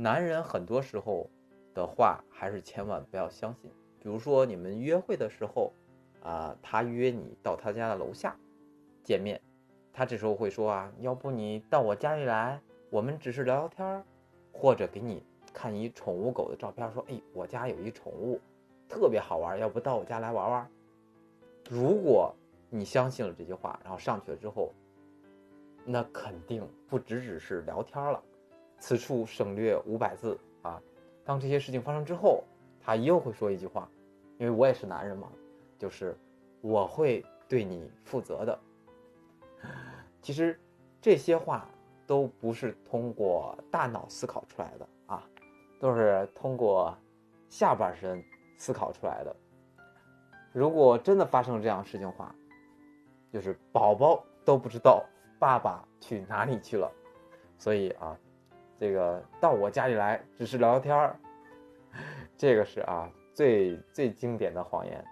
男人很多时候的话还是千万不要相信。比如说你们约会的时候，啊，他约你到他家的楼下见面，他这时候会说啊，要不你到我家里来，我们只是聊聊天儿，或者给你看一宠物狗的照片，说，哎，我家有一宠物，特别好玩，要不到我家来玩玩？如果你相信了这句话，然后上去了之后，那肯定不只只是聊天了。此处省略五百字啊！当这些事情发生之后，他又会说一句话，因为我也是男人嘛，就是我会对你负责的。其实这些话都不是通过大脑思考出来的啊，都是通过下半身思考出来的。如果真的发生这样事情的话，就是宝宝都不知道爸爸去哪里去了。所以啊。这个到我家里来只是聊聊天儿，这个是啊最最经典的谎言。